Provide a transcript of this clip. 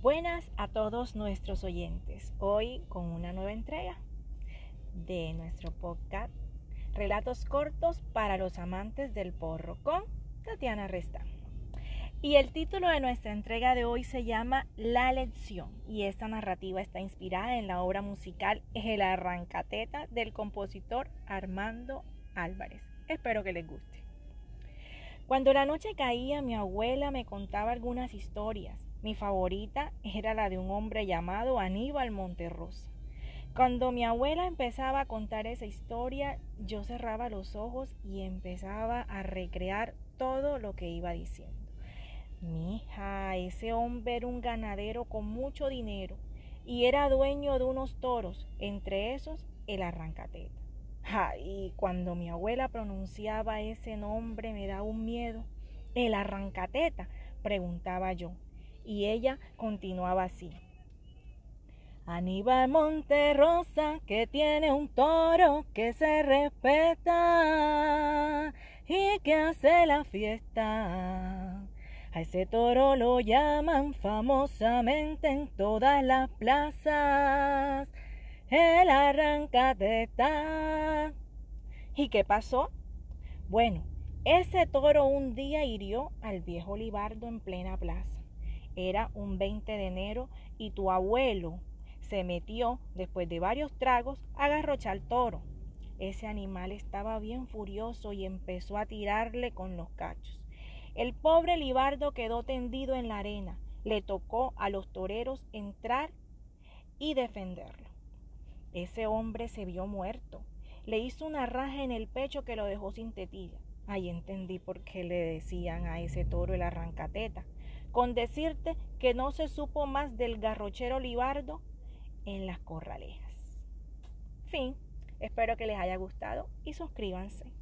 Buenas a todos nuestros oyentes. Hoy con una nueva entrega de nuestro podcast Relatos cortos para los amantes del porro con Tatiana Resta. Y el título de nuestra entrega de hoy se llama La lección y esta narrativa está inspirada en la obra musical El Arrancateta del compositor Armando Álvarez. Espero que les guste. Cuando la noche caía, mi abuela me contaba algunas historias mi favorita era la de un hombre llamado Aníbal Monterrosa. Cuando mi abuela empezaba a contar esa historia, yo cerraba los ojos y empezaba a recrear todo lo que iba diciendo. Mi hija, ese hombre era un ganadero con mucho dinero y era dueño de unos toros, entre esos el arrancateta. Y cuando mi abuela pronunciaba ese nombre me daba un miedo. El arrancateta, preguntaba yo y ella continuaba así. Aníbal Monterrosa, que tiene un toro que se respeta y que hace la fiesta. A ese toro lo llaman famosamente en todas las plazas. El arrancateta. ¿Y qué pasó? Bueno, ese toro un día hirió al viejo Libardo en plena plaza. Era un 20 de enero y tu abuelo se metió, después de varios tragos, a agarrochar al toro. Ese animal estaba bien furioso y empezó a tirarle con los cachos. El pobre Libardo quedó tendido en la arena. Le tocó a los toreros entrar y defenderlo. Ese hombre se vio muerto. Le hizo una raja en el pecho que lo dejó sin tetilla. Ahí entendí por qué le decían a ese toro el arrancateta con decirte que no se supo más del garrochero Libardo en las corralejas. Fin, espero que les haya gustado y suscríbanse.